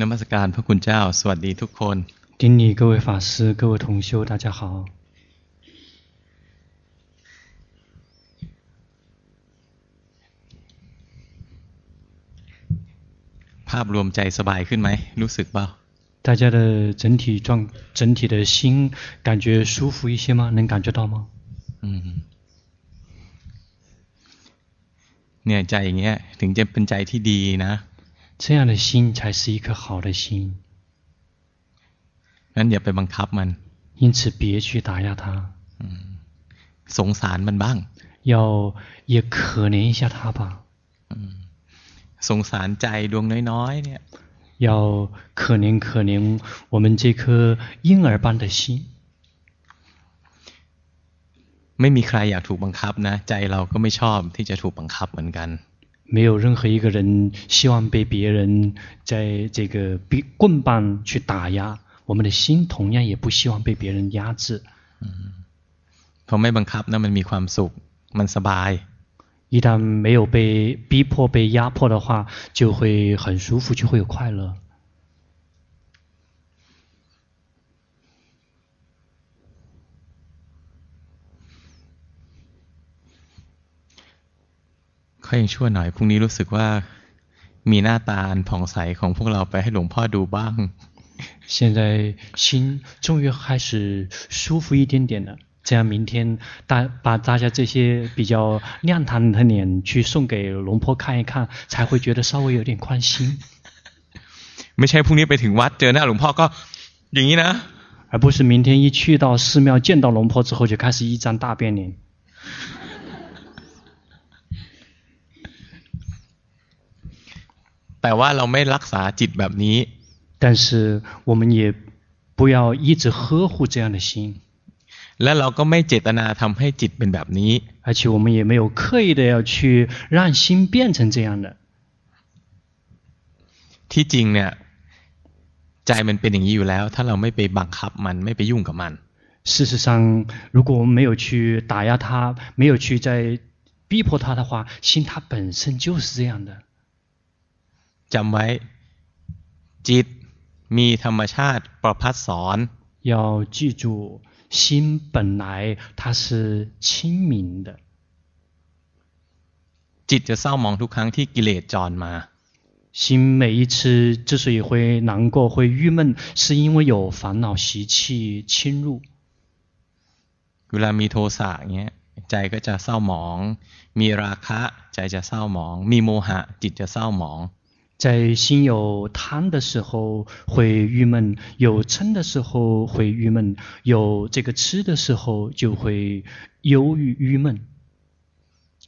นมัสการพระคุณเจ้า สวัสดีทุกคน 顶礼各位法师、各位同修，大家好。ภาพรวมใจสบายขึ้นไหมรู้สึกเปล่า大家的整体状、整体的心感觉舒服一些吗？能感觉到吗？嗯。เนี่ยใจอย่างเงี้ยถึงจะเป็นใจที่ดีนะ 这样的心才是一颗好的心。งั้นอย่าไปบังคับมัน因此别去打压它。สงสารมันบ้าง要也可怜一下它吧。สงสารใจดวงน้อยๆเนี่ย要可怜可怜我们这颗婴儿般的心。ไม่มีใครอยากถูกบังคับนะใจเราก็ไม่ชอบที่จะถูกบังคับเหมือนกัน 没有任何一个人希望被别人在这个棍棒去打压，我们的心同样也不希望被别人压制。พอไม่บังคับนะมันมีความสุขมันสบาย一旦没有被逼迫、被压迫的话，就会很舒服，就会有快乐。 ค่อยชั่วหน่อยพรุ่งนี้รู้สึกว่ามีหน้าตาอันผ่องใสของพวกเราไปให้หลวงพ่อดูบ้าง现在心终于开始舒服一点点了。这样明天大把大家这些比较亮堂的脸去送给龙婆看一看，才会觉得稍微有点宽心。ไม่ใช่พรุ่งนี้ไปถึงวัดเจอหน้าหลวงพ่อก็อย่างนี้นะ而不是明天一去到寺庙见到龙婆之后就开始一张大变脸。 แต่ว่าเราไม่รักษาจิตแบบนี้但是我们也不要一直呵护这样的心。และเราก็ไม่เจตนาทำให้จิตเป็นแบบนี้而且我们也没有刻意的要去让心变成这样的。ที่จริงเนี่ยใจมันเป็นอย่างนี้อยู่แล้ว ถ้าเราไม่ไปบังคับมันไม่ไปยุ่งกับมัน事实上如果我们没有去打压它没有去再逼迫它的话心它本身就是这样的 จำไว้จิตมีธรรมชาติประพัดสอน要记住心本来它是清明的。จิตจะเศร้ามองทุกครั้งที่กิเลสจรมา心每一次之所以会难过、会郁闷，是因为有烦恼习气侵入。เวลามีโทสะเงี้ยใจก็จะเศร้าหมอง มีราคะใจจะเศร้าหมอง มีโมหะจิตจะเศร้าหมอง 在心有贪的时候会郁闷，有嗔的时候会郁闷，有这个痴的时候就会忧郁郁闷。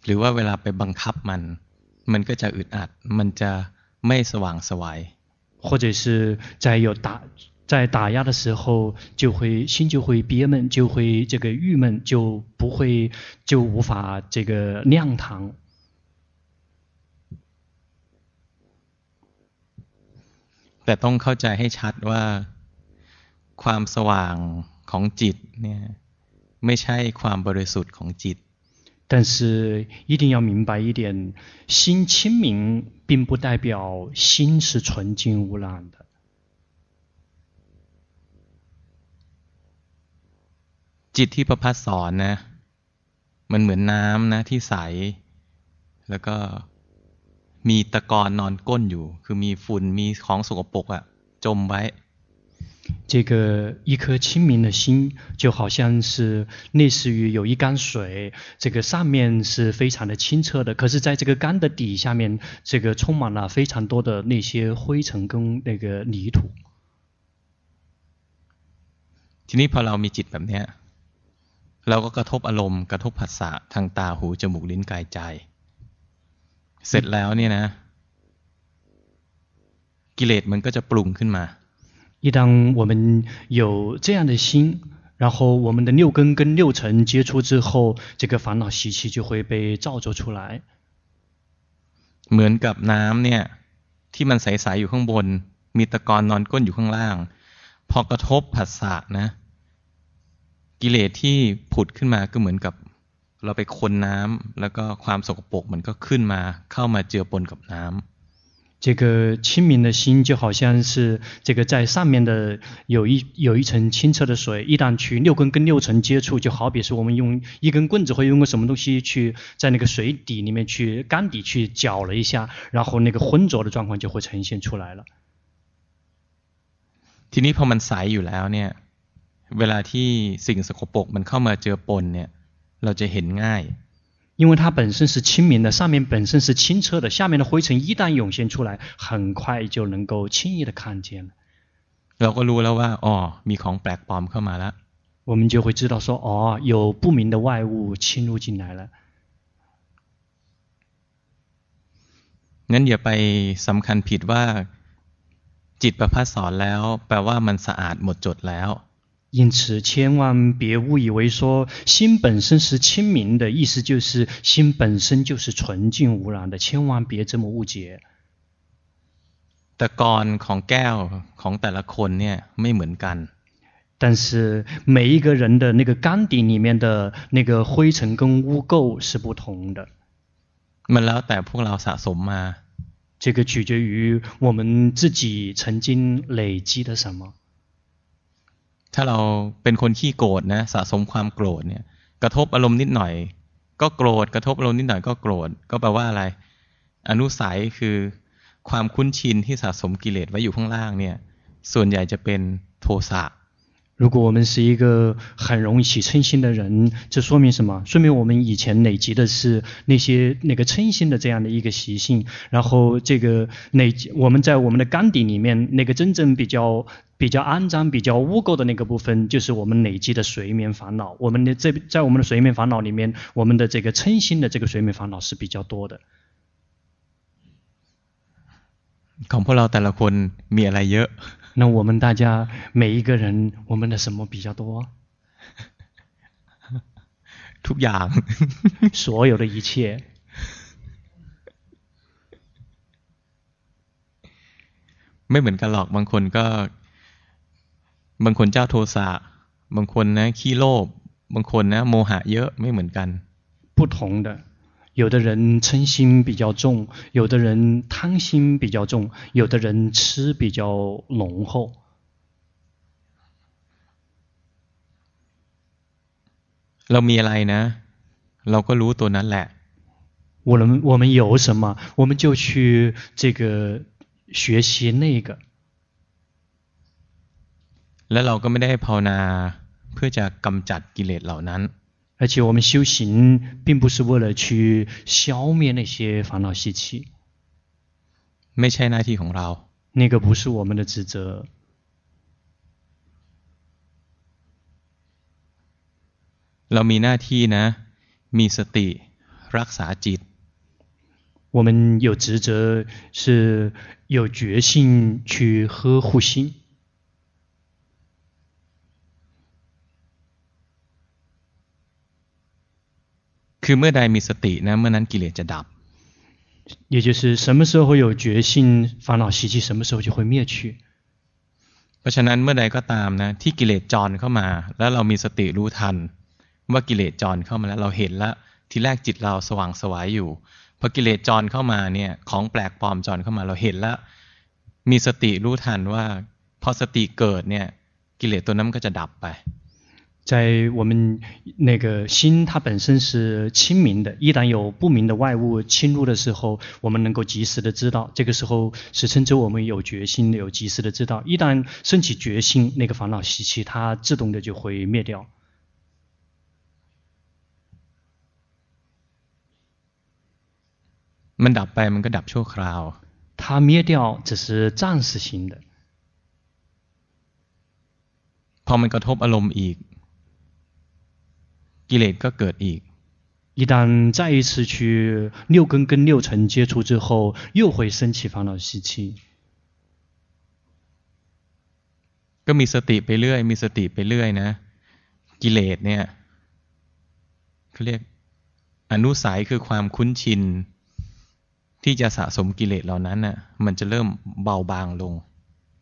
หรือว่าเวลาไปบังคับมัน มันก็จะอึดอัด มันจะไม่สว่างสวย。或者是在有打在打压的时候，就会心就会憋闷，就会这个郁闷，就不会就无法这个亮堂。 แต่ต้องเข้าใจให้ชัดว่าความสว่างของจิตเนี่ยไม่ใช่ความบริสุทธิ์ของจิต但是一定要明白一点，心清明并不代表心是纯净无染的。จิตที่ประพัดสอนนะมันเหมือนน้ำนะที่ใสแล้วก็ มีตะกอนนอนก้นอยู่ คือมีฝุ่นมีของสกปรกอะจมไว้这个一颗清明的心，就好像是类似于有一缸水，这个上面是非常的清澈的，可是在这个缸的底下面，这个充满了非常多的那些灰尘跟那个泥土。ทีนี้พอเรามีจิตแบบนี้เราก็กระทบอารมณ์กระทบผัสสะทางตาหูจมูกลิ้นกายใจ เสร็จแล้วเนี่ยนะกิเลสมันก็จะปรุงขึ้นมา一当我们有这样的心，然后我们的六根跟六尘接触之后，这个烦恼习气就会被造作出来。เหมือนกับน้ำเนี่ยที่มันใสๆอยู่ข้างบน มีตะกอนนอนก้นอยู่ข้างล่าง พอกระทบผัสสะนะ กิเลสที่ผุดขึ้นมาก็เหมือนกับ เราไปคนน้ำแล้วก็ความสกปรกมันก็ขึ้นมาเข้ามาเจือปนกับน้ำ 这个清明的心就好像是这个在上面的有一有一层清澈的水，一旦去六根跟六尘接触，就好比是我们用一根棍子或用个什么东西去在那个水底里面去缸底去搅了一下，然后那个浑浊的状况就会呈现出来了。ทีนี้พอมันใสอยู่แล้วเนี่ยเวลาที่สิ่งสกปรกมันเข้ามาเจือปนเนี่ย เราจะเห็นง่าย因为它本身是清明的，上面本身是清澈的，下面的灰尘一旦涌现出来，很快就能够轻易的看见了。เราก็รู้แล้วว่าอ๋อมีของแปลกปลอมเข้ามาแล้ว我们就会知道说哦，有不明的外物侵入进来了。งั้นอย่าไปสำคัญผิดว่าจิตประพัดสอนแล้วแปลว่ามันสะอาดหมดจดแล้ว 因此，千万别误以为说心本身是清明的，意思就是心本身就是纯净无染的，千万别这么误解。ตะกอนของแก้วของแต่ละคนเนี่ยไม่เหมือนกัน。但是每一个人的那个缸底里面的那个灰尘跟污垢是不同的。มันแล้วแต่พวกเราสะสมมา。这个取决于我们自己曾经累积的什么。 ถ้าเราเป็นคนขี้โกรธนะสะสมความโกรธเนี่ย กระทบอารมณ์นิดหน่อย ก็โกรธกระทบอารมณ์นิดหน่อยก็โกรธก็แปลว่าอะไร อนุสัยคือความคุ้นชินที่สะสมกิเลสไว้อยู่ข้างล่างเนี่ย ส่วนใหญ่จะเป็นโทสะ 如果我们是一个很容易起嗔心的人，这说明什么？说明我们以前累积的是那些那个嗔心的这样的一个习性。然后这个累积我们在我们的缸底里面那个真正比较比较肮脏、比较污垢的那个部分，就是我们累积的随眠烦恼。我们的这在我们的随眠烦恼里面，我们的这个嗔心的这个随眠烦恼是比较多的。ของพวกเราแต่ละคนมีอะไรเยอะ 那我们大家每一个人，我们的什么比较多？ทุกอย่าง，所有的一切。ไม่เหมือนกันหรอกบางคนก็บางคนเจ้าโทสะบางคนนะขี้โลภบางคนนะโมหะเยอะไม่เหมือนกัน不同的 有的人嗔心比较重，有的人贪心比较重，有的人痴比较浓厚。เรามีอะไรนะเราก็รู้ตัวนั้นแหละ我们我们有什么，我们就去这个学习那个。แล้วเราก็ไม่ได้ภาวนาเพื่อจะกำจัดกิเลสเหล่านั้น 而且我们修行并不是为了去消灭那些烦恼习气，ไม่ใช่หน้าที่ของเรา，那个不是我们的职责。เรามีหน้าที่นะมีสติรักษาจิต。我们有职责是有决心去呵护心。 คือเมื่อใดมีสตินะเมื่อนั้นกิเลสจะดับ也就是什么时候有决心烦恼习气什么时候就会灭去เพราะฉะนั้นเมื่อใดก็ตามนะที่กิเลสจรเข้ามาแล้วเรามีสติรู้ทันว่ากิเลสจรเข้ามาแล้วเราเห็นแล้วทีแรกจิตเราสว่างสวายอยู่พอกิเลสจรเข้ามาเนี่ยของแปลกปลอมจรเข้ามาเราเห็นแล้วมีสติรู้ทันว่าพอสติเกิดเนี่ยกิเลสตัวนั้นก็จะดับไป 在我们那个心，它本身是清明的。一旦有不明的外物侵入的时候，我们能够及时的知道。这个时候是称之我们有决心，有及时的知道。一旦升起决心，那个烦恼习气，它自动的就会灭掉。มันดับไปมันก็ดับชั่วคราว。它灭掉只是暂时性的。พอมันกระทบอารมณ์อีก กิเลสก็เกิดอีก一旦再一次去六根跟六尘接触之后，又会升起烦恼习气。ก็มีสติไปเรื่อยมีสติไปเรื่อยนะกิเลสเนี่ยเขาเรียกอนุสัยคือความคุ้นชินที่จะสะสมกิเลสเหล่านั้นน่ะมันจะเริ่มเบาบางลง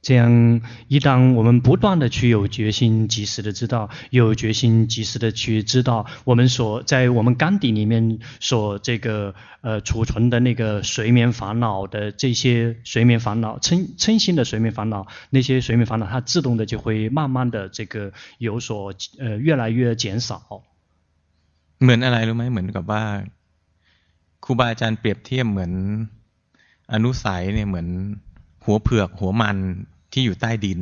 这样，一旦我们不断的去有决心，及时的知道，有决心，及时的去知道，我们所在我们肝底里面所这个呃储存的那个随眠烦恼的这些随眠烦恼，嗔嗔心的随眠烦恼，那些随眠烦恼，它自动的就会慢慢的这个有所呃越来越减少。เหมือนอะไรรู้ไหมเหมือนกับว่าครูบาอาจารย์เปรียบเทียบเหมือนอนุสัยเนี่ยเหมือนหัวเผือกหัวมัน ที่อยู่ใต้ดิน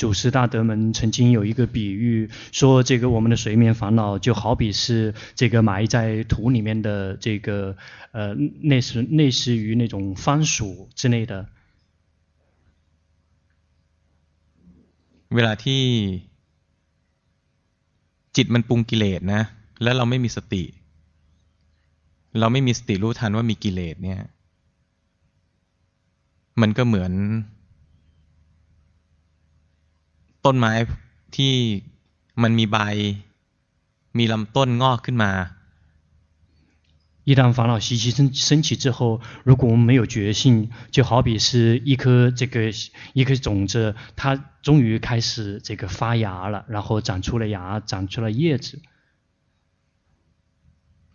祖师大德们曾经有一个比喻，说这个我们的随眠烦恼就好比是这个埋在土里面的这个，呃，类似类似于那种番薯之类的。เวลาที่จิตมันปรุงกิเลสนะแล้วเราไม่มีสติ เราไม่มีสติรู้ทันว่ามีกิเลสเนี่ย มันก็เหมือน ต้นไม้ที่มันมีใบมีลำต้นงอกขึ้นมา一旦烦恼习气升升起之后，如果我们没有觉性，就好比是一颗这个一颗种子，它终于开始这个发芽了，然后长出了芽，长出了叶子。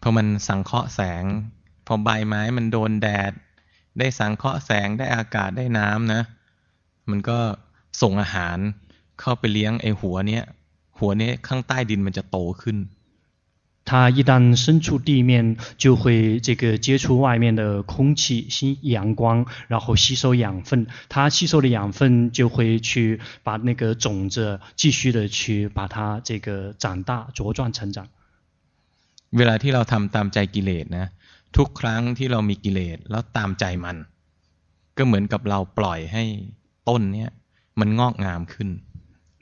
พอมันสังเคราะห์แสงพอใบไม้มันโดนแดด ได้สังเคราะห์แสงได้อากาศได้น้ำนะ มันก็ส่งอาหาร เข้าไปเลี้ยงไอ้หัวเนี้ยหัวเนี้ยข้างใต้ดินมันจะโตขึ้น它一旦伸出地面，就会这个接触外面的空气、吸阳光，然后吸收养分。它吸收的养分就会去把那个种子继续的去把它这个长大、茁壮成长。เวลาที่เราทำตามใจกิเลสนะทุกครั้งที่เรามีกิเลสแล้วตามใจมัน ก็เหมือนกับเราปล่อยให้ต้นเนี้ยมันงอกงามขึ้น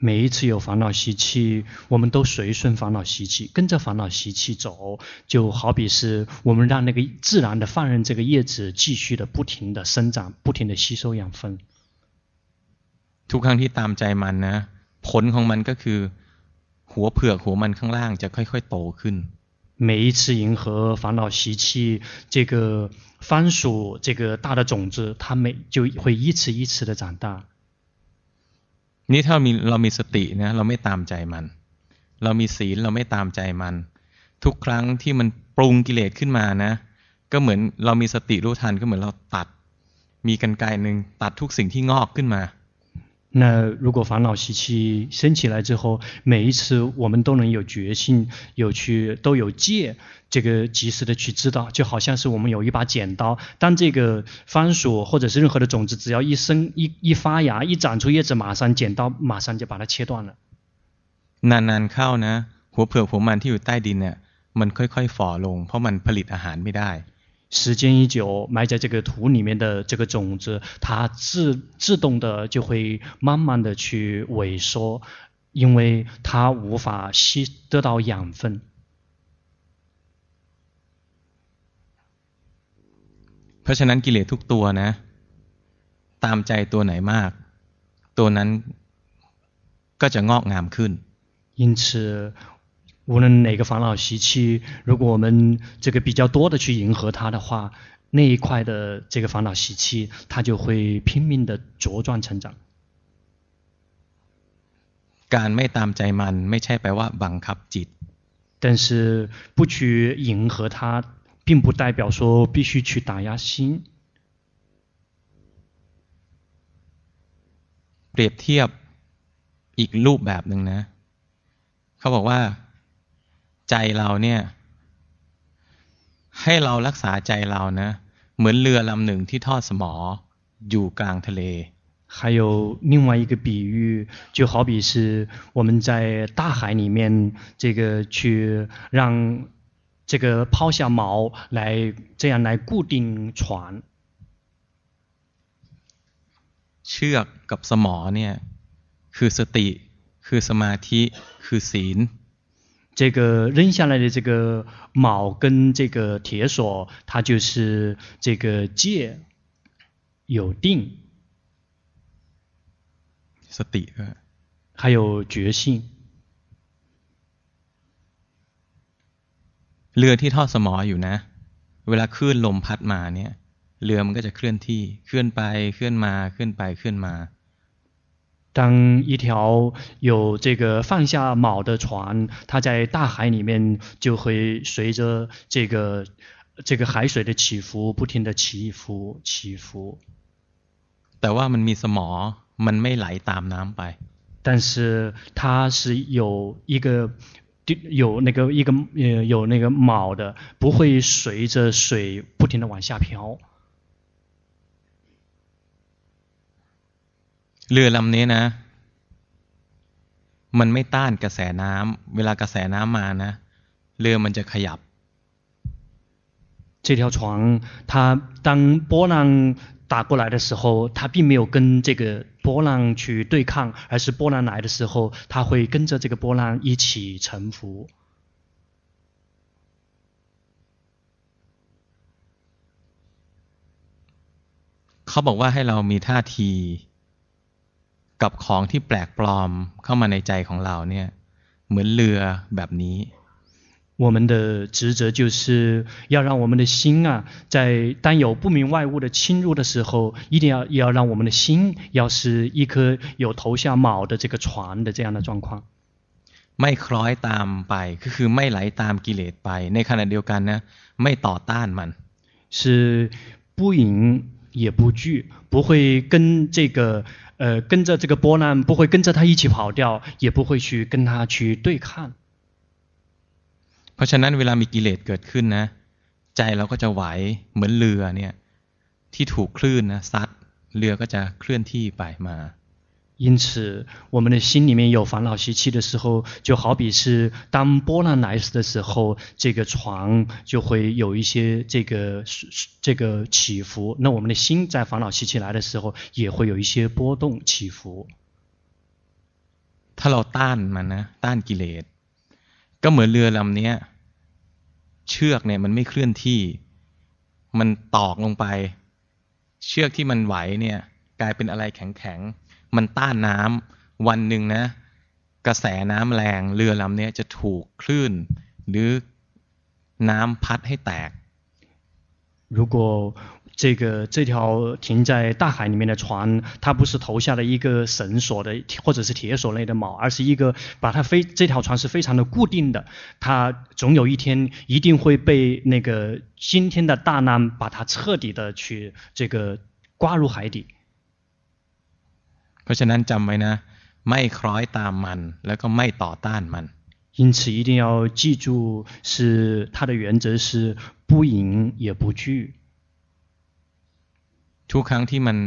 每一次有烦恼习气，我们都随顺烦恼习气，跟着烦恼习气走，就好比是我们让那个自然的放任这个叶子继续的不停的生长，不停的吸收养分。ทุกครั้งที่ตามใจมันนะผลของมันก็คือหัวเผือกหัวมันข้างล่างจะค่อยๆโตขึ้น。每一次迎合烦恼习气，这个番薯这个大的种子，它每就会一次一次的长大。 นี่ถ้ามีเรามีสตินะเราไม่ตามใจมัน เรามีศีลเราไม่ตามใจมัน ทุกครั้งที่มันปรุงกิเลสขึ้นมานะ ก็เหมือนเรามีสติรู้ทันก็เหมือนเราตัด มีกันไกหนึ่งตัดทุกสิ่งที่งอกขึ้นมา 那如果烦恼习气升起来之后，每一次我们都能有决心，有去都有戒，这个及时的去知道，就好像是我们有一把剪刀，当这个番薯或者是任何的种子，只要一生一一发芽，一长出叶子，马上剪刀马上就把它切断了。นานๆเข้านะหัวเผือกหัวมันที่อยู่ใต้ดินเนี่ยมันค่อยๆฝ่อลงเพราะมันผลิตอาหารไม่ได้ 时间一久，埋在这个土里面的这个种子，它自自动的就会慢慢的去萎缩，因为它无法吸得到养分。เพราะฉะนั้นกิเลสทุกตัวนะตามใจตัวไหนมากตัวนั้นก็จะงอกงามขึ้น因此 无论哪个烦恼习气，如果我们这个比较多的去迎合它的话，那一块的这个烦恼习气，它就会拼命的茁壮成长。การไม่ตามใจมันไม่ใช่แปลว่าบังคับจิต。但是不去迎合它，并不代表说必须去打压心。เปรียบเทียบอีกรูปแบบหนึ่งนะเขาบอกว่า ใจเราเนี่ยให้เรารักษาใจเรานะเหมือนเรือลำหนึ่งที่ทอดสมออยู่กลางทะเล还有另外一个比喻，就好比是我们在大海里面，这个去让这个抛下锚来，这样来固定船。เชือกกับสมอเนี่ยคือสติคือสมาธิคือศีล 这个扔下来的这个锚跟这个铁索，它就是这个戒有定，สติ还有觉性。เรือที่ทอดสมออยู่นะ เวลาคลื่นลมพัดมาเนี่ย เรือมันก็จะเคลื่อนที่เคลื่อนไปเคลื่อนมาเคลื่อนไปเคลื่อนมา พ 当一条有这个放下锚的船，它在大海里面就会随着这个这个海水的起伏，不停的起伏起伏。แต่ว่ามันมีสมอมันไม่ไหลตามน้ำไป。但是它是有一个有那个一个呃有那个锚的，不会随着水不停的往下漂。 เรือลำนี้นะ มันไม่ต้านกระแสน้ำเวลากระแสน้ำมานะ เรือมันจะขยับ这条船，它当波浪打过来的时候，它并没有跟这个波浪去对抗，而是波浪来的时候，它会跟着这个波浪一起沉浮。เขาบอกว่าให้เรามีท่าที กับของที่แปลกปลอมเข้ามาในใจของเราเนี่ยเหมือนเรือแบบนี้我们的职责就是要让我们的心啊，在当有不明外物的侵入的时候，一定要要让我们的心，要是一颗有投下锚的这个船的这样的状况。ไม่คล้อยตามไปก็คือไม่ไหลตามกิเลสไปในขณะเดียวกันนะไม่ต่อต้านมัน是不迎也不惧，不会跟这个。 呃，跟着这个波浪，不会跟着它一起跑掉，也不会去跟它去对抗。เพราะฉะนั้นเวลามีกิเลสเกิดขึ้นนะใจเราก็จะไหวเหมือนเรือเนี่ยที่ถูกคลื่นนะซัดเรือก็จะเคลื่อนที่ไปมา 因此，我们的心里面有烦恼习气的时候，就好比是当波浪来时的时候，这个船就会有一些这个这个起伏。那我们的心在烦恼习气来的时候，也会有一些波动起伏。ถ้าเราต้านมันนะต้านกิเลสก็เหมือนเรือลำนี้เชือกเนี่ยมันไม่เคลื่อนที่มันตอกลงไปเชือกที่มันไหวเนี่ยกลายเป็นอะไรแข็งๆ มันต้านน้ำวันหนึ่งนะกระแสน้ำแรงเรือลำนี้จะถูกคลื่นหรือน้ำพัดให้แตก如果这个这条停在大海里面的船，它不是投下了一个绳索的或者是铁索类的锚，而是一个把它非这条船是非常的固定的，它总有一天一定会被那个今天的大浪把它彻底的去这个刮入海底。 เพราะฉะนั้นจำไว้นะไม่คล้อยตามมันแล้วก็ไม่ต่อต้านมัน因此一定要记住是它的原则是不迎也不惧ทุกครั้งที่มัน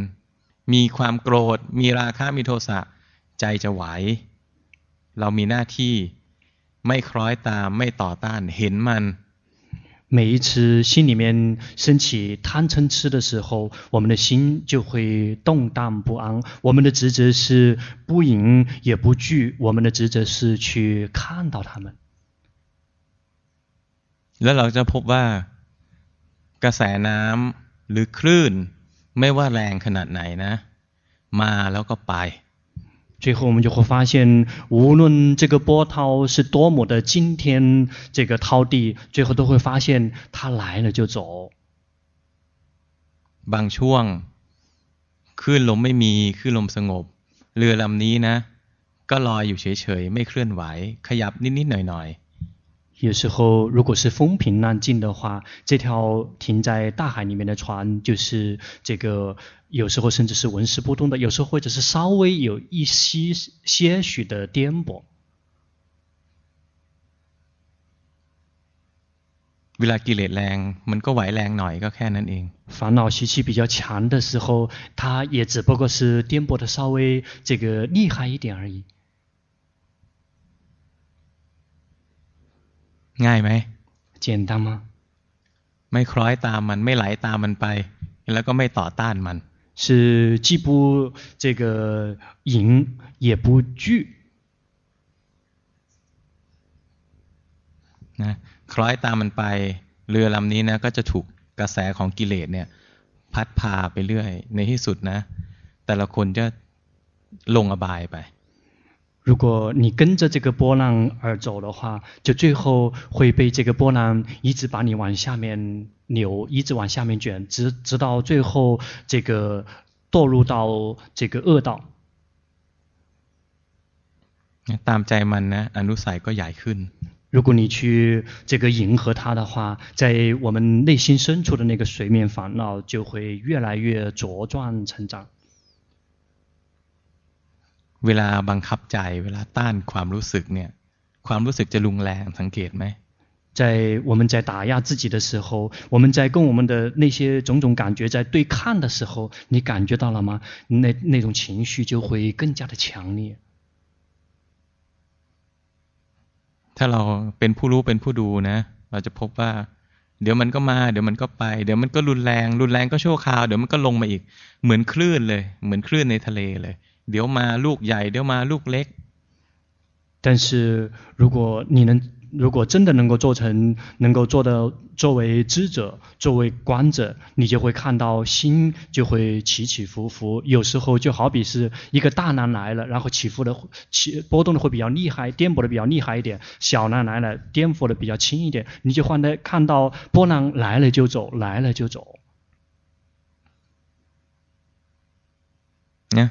มีความโกรธมีราคะมีโทสะใจจะไหวเรามีหน้าที่ไม่คล้อยตามไม่ต่อต้านเห็นมัน 每一次心里面升起贪嗔痴的时候，我们的心就会动荡不安。我们的职责是不迎也不惧，我们的职责是去看到他们。แล้วเราจะพบว่ากระแสน้ำหรือคลื่นไม่ว่าแรงขนาดไหนนะมาแล้วก็ไป 最后，我们就会发现，无论这个波涛是多么的惊天，这个涛地，最后都会发现，它来了就走。บางช่วงคลื่นลมไม่มีคลื่นลมสงบเรือลำนี้นะก็ลอยอยู่เฉยๆไม่เคลื่อนไหวขยับนิดๆหน่อยๆ有时候，如果是风平浪静的话，这条停在大海里面的船，就是这个 有时候甚至是纹丝不动的，有时候或者是稍微有一些些许的颠簸。เวลากิเลสแรงมันก็ไหวแรงหน่อยก็แค่นั้นเอง烦恼习气比较强的时候，它也只不过是颠簸的稍微这个厉害一点而已。ง่ายไหม简单吗ไม่คล้อยตามมันไม่ไหลตามมันไปแล้วก็ไม่ต่อต้านมัน 是既不这个迎也不惧นะคล้อยตามมันไปเรือลำนี้นะก็จะถูกกระแสของกิเลสเนี่ยพัดพาไปเรื่อยในที่สุดนะแต่ละคนจะลงอบายไป 如果你跟着这个波浪而走的话，就最后会被这个波浪一直把你往下面扭，一直往下面卷，直直到最后这个堕入到这个恶道。 ตามใจมันนะอนุสัยก็ใหญ่ขึ้น如果你去这个迎合它的话，在我们内心深处的那个随眠烦恼就会越来越茁壮成长。 เวลาบังคับใจเวลาต้านความรู้สึกเนี่ยความรู้สึกจะรุนแรงสังเกตไหม在我们在打压自己的时候，我们在跟我们的那些种种感觉在对抗的时候，你感觉到了吗？那那种情绪就会更加的强烈。ถ้าเราเป็นผู้รู้เป็นผู้ดูนะเราจะพบว่า เดี๋ยวมันก็มา เดี๋ยวมันก็ไป เดี๋ยวมันก็รุนแรง รุนแรงก็ชั่วคราว เดี๋ยวมันก็ลงมาอีก เหมือนคลื่นเลย เหมือนคลื่นในทะเลเลย เดี๋ยวมาลูกใหญ่ เดี๋ยวมาลูกเล็ก但是如果你能如果真的能够做成，能够做的作为知者，作为观者，你就会看到心就会起起伏伏。有时候就好比是一个大浪来了，然后起伏的起波动的会比较厉害，颠簸的比较厉害一点；小浪来了，颠簸的比较轻一点。你就换的看到波浪来了就走，来了就走。呢，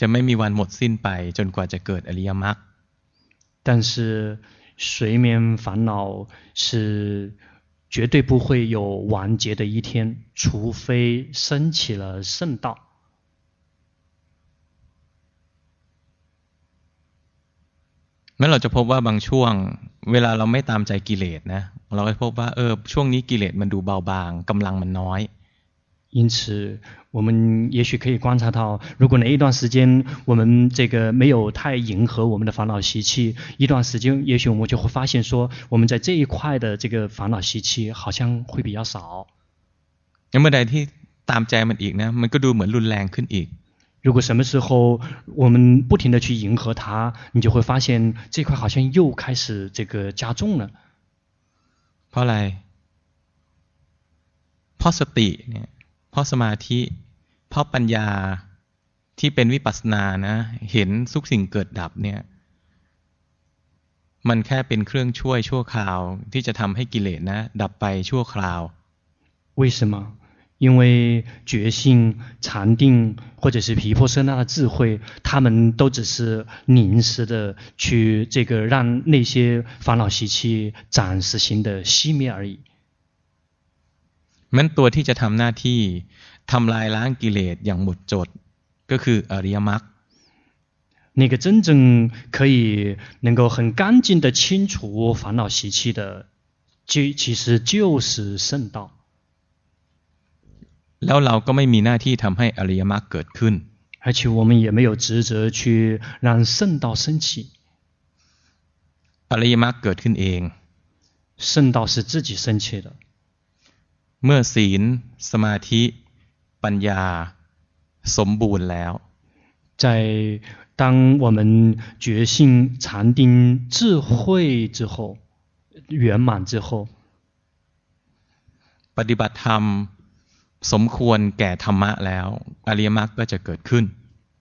จะไม่มีวันหมดสิ้นไปจนกว่าจะเกิดอริยมรรค但是。随眠烦恼是绝对不会有完结的一天，除非升起了圣道。งั้นเราจะพบว่าบางช่วงเวลาเราไม่ตามใจกิเลสนะเราจะพบว่าเออช่วงนี้กิเลสมันดูเบาบางกำลังมันน้อย 因此，我们也许可以观察到，如果哪一段时间我们这个没有太迎合我们的烦恼习气，一段时间，也许我们就会发现说，我们在这一块的这个烦恼习气好像会比较少。那么，如果什么时候我们不停地去迎合它，你就会发现这块好像又开始这个加重了。เพราะอะไรเพราะสติเนี่ย ราะสมาธิเพราะปัญญาที่เป็นวิปัสสนานะเห็นทุกสิ่งเกิดดับเนี่ยมันแค่เป็นเครื่องช่วยชั่วคราวที่จะทำให้กิเลสนะดับไปชั่วคราว为什么因为觉性禅定或者是毗婆舍那的智慧他们都只是临时的去这个让那些烦恼习气暂时性的熄灭而已 มันตัวที่จะทำหน้าที่ทำลายล้างกิเลสอย่างหมดจด ก็คืออริยมรรค那个真正可以能够很干净的清除烦恼习气的，就其实就是圣道。แล้วเราก็ไม่มีหน้าที่ทำให้อริยมรรคเกิดขึ้น而且我们也没有职责去让圣道升起。อริยมรรคเกิดขึ้นเอง圣道是自己升起的。 เมื่อศีลสมาธิปัญญาสมบูรณ์แล้ว在当我们觉性禅定智慧之后圆满之后ปฏิบัติธรรมสมควรแก่ธรรมะแล้วอริยมรรคก็จะเกิดขึ้น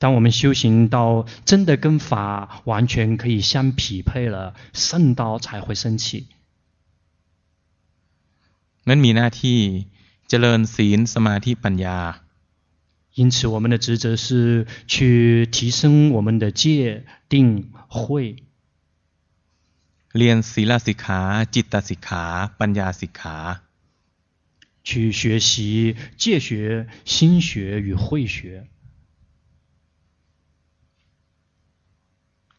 当我们修行到真的跟法完全可以相匹配了圣道才会升起 นั้นมีหน้าที่เจริญศีลสมาธิปัญญา因此我们的职责是去提升我们的戒定慧เรียนศีลสิกขาจิตสิกขาปัญญาสิกขา去学习戒学心学与慧学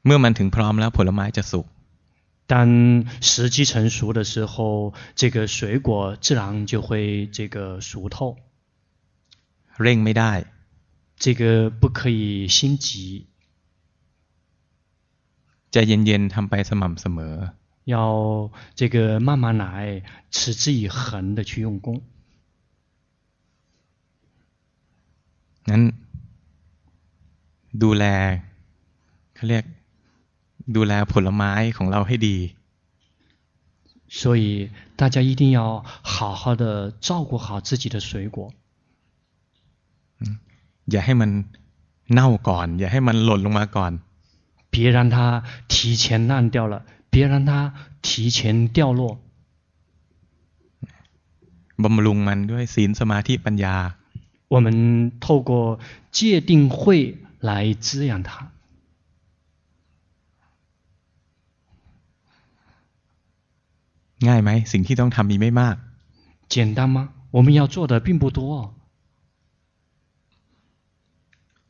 เมื่อมันถึงพร้อมแล้วผลไม้จะสุก 当时机成熟的时候，这个水果自然就会这个熟透。เร่งไม่ได้这个不可以心急。ใจเย็นๆทำไปสม่ำเสมอ。要这个慢慢来，持之以恒的去用功。งั้นดูแลเขาเรียก ดูแลผลไม้ของเราให้ดี 所以大家一定要好好的照顾好自己的水果。嗯，อย่าให้มันเน่าก่อน อย่าให้มันหล่นลงมาก่อน。别让它提前烂掉了，别让它提前掉落。บำรุงมันด้วยศีลสมาธิปัญญา。我们透过戒定慧来滋养它。 ง่ายไหมสิ่งที่ต้องทำมีไม่มาก简单吗我们要做的并不多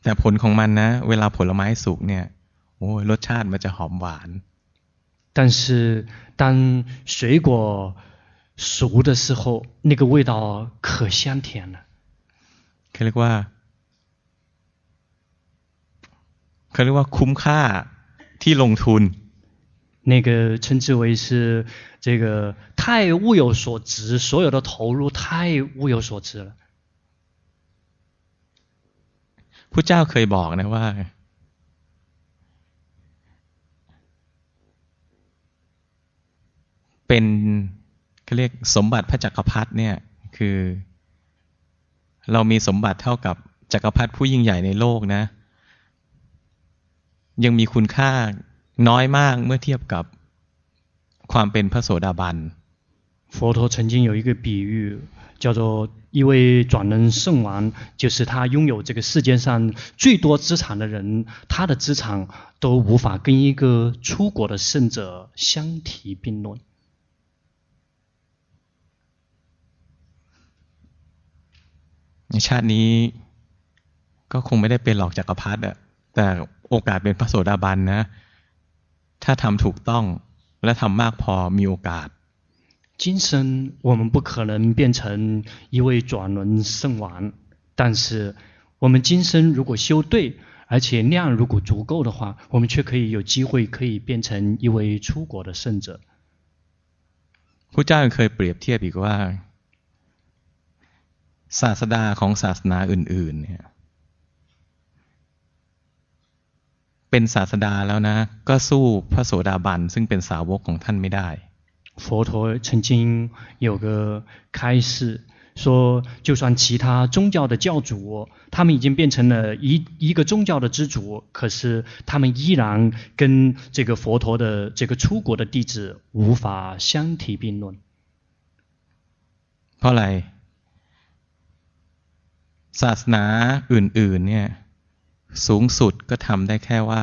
แต่ผลของมันนะเวลาผลไม้สุกเนี่ยโอ้รสชาติมันจะหอมหวาน但是当水果熟的时候那个味道可香甜了เขาเรียกว่าเขาเรียกว่าคุ้มค่าที่ลงทุน那个称之为是 这个太物有所值，所有的投入太物有所值了。พุทธเจ้าเคยบอกนะว่าเป็นเขาเรียกสมบัติพระจักรพรรดิเนี่ยคือ เรามีสมบัติเท่ากับจักรพรรดิผู้ยิ่งใหญ่ในโลกนะ ยังมีคุณค่าน้อยมากเมื่อเทียบกับ ความเป็นพระโสดาบัน佛陀曾经有一个比喻，叫做一位转轮圣王，就是他拥有这个世界上最多资产的人，他的资产都无法跟一个出国的圣者相提并论。ในชาตินี้ก็คงไม่ได้เป็นหลอกจักรพรรดิอะแต่โอกาสเป็นพระโสดาบันนะถ้าทำถูกต้อง และทำมากพอมีโอกาส今生我们不可能变成一位转轮圣王，但是我们今生如果修对，而且量如果足够的话，我们却可以有机会可以变成一位出国的圣者。พระเจ้าเคยเปรียบเทียบอีกว่าศาสดาของศาสนาอื่นๆเนี่ย เป็นศาสดาแล้วนะก็สู้พระโสดาบันซึ่งเป็นสาวกของท่านไม่ได้佛陀曾经有个开示说，就算其他宗教的教主，他们已经变成了一一个宗教的之主，可是他们依然跟这个佛陀的这个出国的弟子无法相提并论。เพราะอะไรศาสนาอื่นๆเนี่ย สูงสุดก็ทำได้แค่ว่า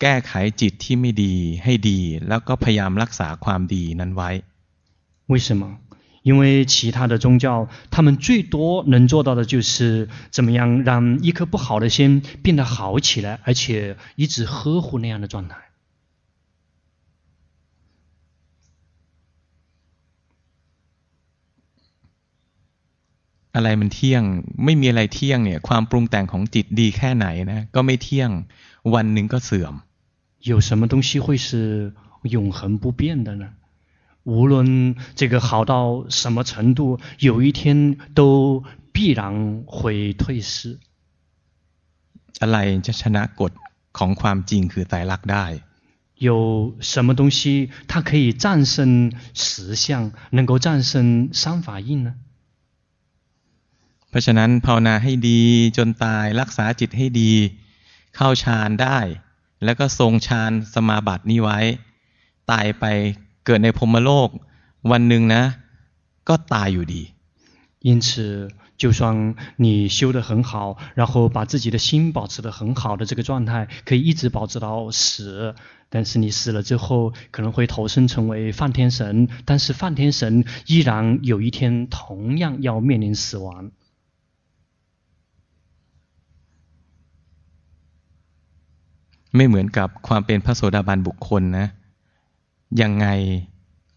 แก้ไขจิตที่ไม่ดีให้ดี แล้วก็พยายามรักษาความดีนั้นไว้为什么？因为其他的宗教，他们最多能做到的就是怎么样让一颗不好的心变得好起来，而且一直呵护那样的状态。 อะไรมันเที่ยงไม่มีอะไรเที่ยงเนี่ยความปรุงแต่งของจิตดีแค่ไหนนะก็ไม่เที่ยงวันหนึ่งก็เสื่อม有什么东西会是永恒不变的呢？无论这个好到什么程度，有一天都必然会退失。อะไรจะชนะกฎของความจริงคือไตรลักษณ์ได้有什么东西它可以战胜实相，能够战胜三法印呢？ เพราะฉะนั้นภาวนาให้ดีจนตายรักษาจิตให้ดีเข้าฌานได้แล้วก็ทรงฌานสมาบัตินี้ไว้ ตายไปเกิดในพรมโลกวันหนึ่งนะ ก็ตายอยู่ดี因此就算你修得很好，然后把自己的心保持得很好的这个状态，可以一直保持到死。但是你死了之后，可能会投生成为梵天神，但是梵天神依然有一天同样要面临死亡。 ไม่เหมือนกับความเป็นพระโสดาบันบุคคลนะยังไง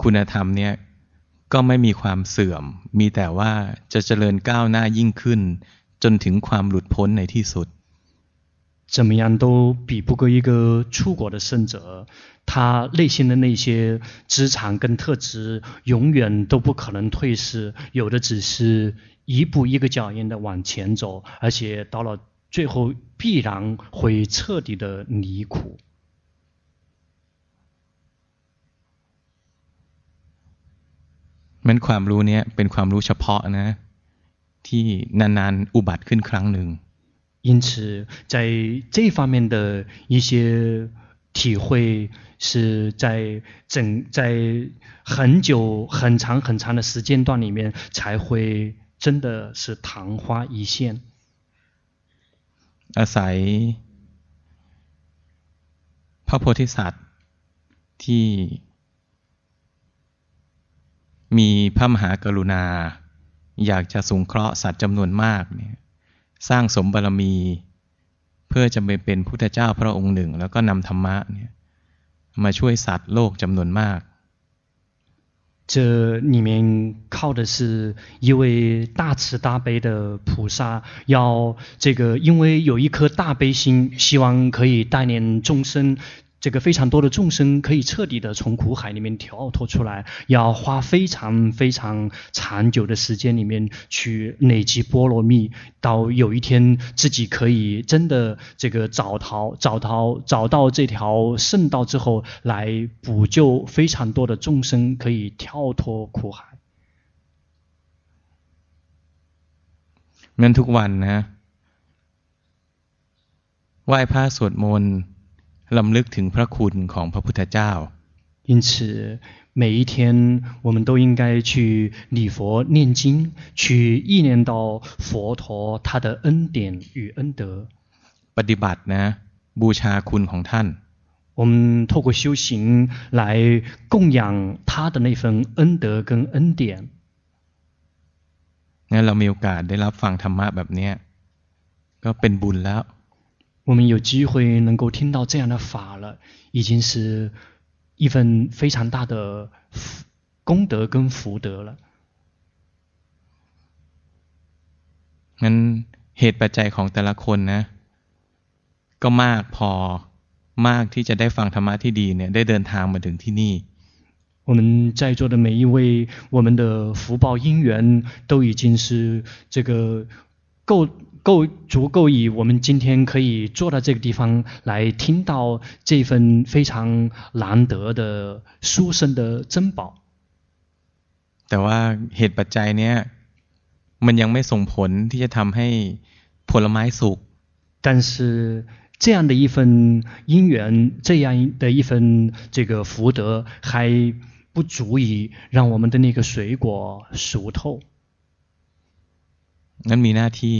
คุณธรรมเนี่ยก็ไม่มีความเสื่อม มีแต่ว่าจะเจริญก้าวหน้ายิ่งขึ้น จนถึงความหลุดพ้นในที่สุด怎么样都比不过一个出国的圣者，他内心的那些资产跟特质永远都不可能退失，有的只是一步一个脚印的往前走，而且到了。 最后必然会彻底的离苦。 มันความรู้เนี้ยเป็นความรู้เฉพาะนะที่นานๆอุบัติขึ้นครั้งหนึ่ง因此，在这方面的一些体会，是在整在很久、很长、很长的时间段里面，才会真的是昙花一现。 อาศัย พระโพธิสัตว์ที่มีพระมหากรุณา อยากจะสงเคราะห์สัตว์จำนวนมากเนี่ยสร้างสมบารมี เพื่อจะไปเป็นพุทธเจ้าพระองค์หนึ่ง แล้วก็นำธรรมะเนี่ยมาช่วยสัตว์โลกจำนวนมาก 这里面靠的是一位大慈大悲的菩萨，要这个因为有一颗大悲心，希望可以带领众生。这个非常多的众生可以彻底的从苦海里面跳脱出来，要花非常非常长久的时间里面去累积波罗蜜，到有一天自己可以真的这个找到找到找到这条圣道之后，来补救非常多的众生，可以跳脱苦海。งั้นทุกวันนะไหว้พระสวดมนต์ ลำลึกถึงพระคุณของพระพุทธเจ้า因此，每一天我们都应该去礼佛念经，去意念到佛陀他的恩典与恩德。ปฏิบัตินะบูชาคุณของท่าน我们透过修行来供养他的那份恩德跟恩典。งั้นเรามีโอกาสได้รับฟังธรรมะแบบนี้ก็เป็นบุญแล้ว 我们有机会能够听到这样的法了，已经是一份非常大的功德跟福德了。งั้นเหตุปัจจัยของแต่ละคนนะก็มากพอมากที่จะได้ฟังธรรมะที่ดีเนี่ยได้เดินทางมาถึงที่นี่我们在座的每一位，我们的福报因缘都已经是这个够。 够足够以我们今天可以坐到这个地方来听到这份非常难得的殊胜的珍宝。แต่ว่าเหตุปัจจัยเนี้ยมันยังไม่ส่งผลที่จะทำให้ผลไม้สุก。但是这样的一份因缘，这样的一份这个福德，还不足以让我们的那个水果熟透。งั้นมีหน้าที่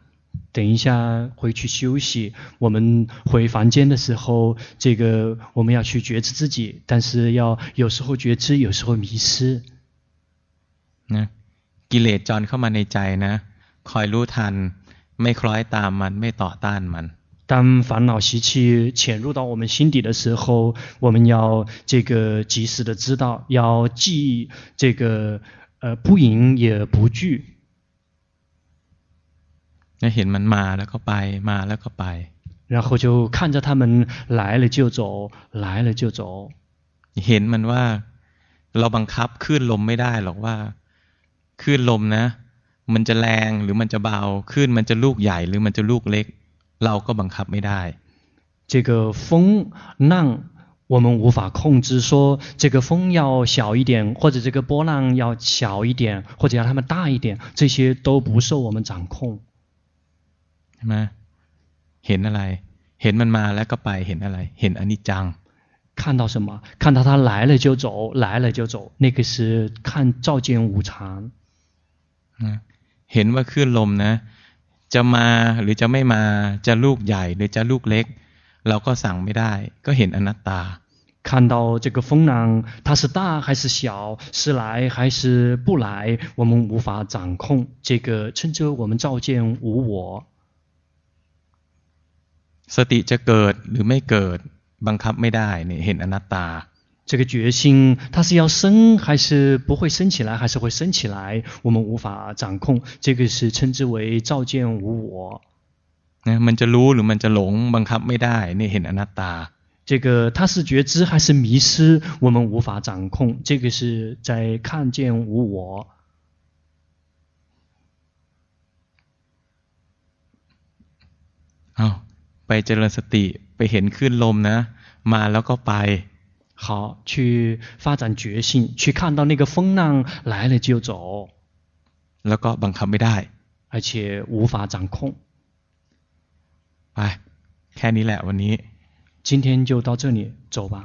等一下回去休息。我们回房间的时候，这个我们要去觉知自己，但是要有时候觉知，有时候迷失。นะกิเลสจรเข้ามาในใจนะคอยรู้ทันไม่คล้อยตามมันไม่ต่อต้านมัน当烦恼习气潜入到我们心底的时候，我们要这个及时的知道，要记这个呃不迎也不惧。 เห็นมันมาแล้วก็ไปมาแล้วก็ไป然后就看着他们来了就走来了就走เห็นมันว่าเราบังคับคลื่นลมไม่ได้หรอกว่าคลื่นลมนะมันจะแรงหรือมันจะเบาคลื่นมันจะลูกใหญ่หรือมันจะลูกเล็ก เราก็บังคับไม่ได้这个风浪我们无法控制说这个风要小一点或者这个波浪要小一点或者要它们大一点这些都不受我们掌控ใ ช่ไหมเห็นอะไร เห็นมันมาแล้วก็ไป เห็นอะไร เห็นอนิจจัง看到什么？看到它来了就走，来了就走，那个是看照见无常。เห็นว่าคลื่นลมนะ จะมาหรือจะไม่มา จะลูกใหญ่หรือจะลูกเล็ก เราก็สั่งไม่ได้ ก็เห็นอนัตตา看到这个风浪，它是大还是小，是来还是不来，我们无法掌控。这个称之为我们照见无我。 สติจะเกิดหรือไม่เกิดบังคับไม่ได้เนี่ยเห็นอนัตตา。 这个决心，它是要升还是不会升起来，还是会升起来，我们无法掌控。这个是称之为照见无我。那มันจะรู้หรือมันจะหลงบังคับไม่ได้นี่เห็นอนัตตา。这个它是觉知还是迷失，我们无法掌控。这个是在看见无我。好， ไปเจริญสติไปเห็นคลื่นลมนะมาแล้วก็ไป。好，去发展觉性，去看到那个风浪来了就走，แล้วก็บังคับไม่ได้，而且无法掌控。ไป，แค่นี้แหละวันนี้。今天就到这里，走吧。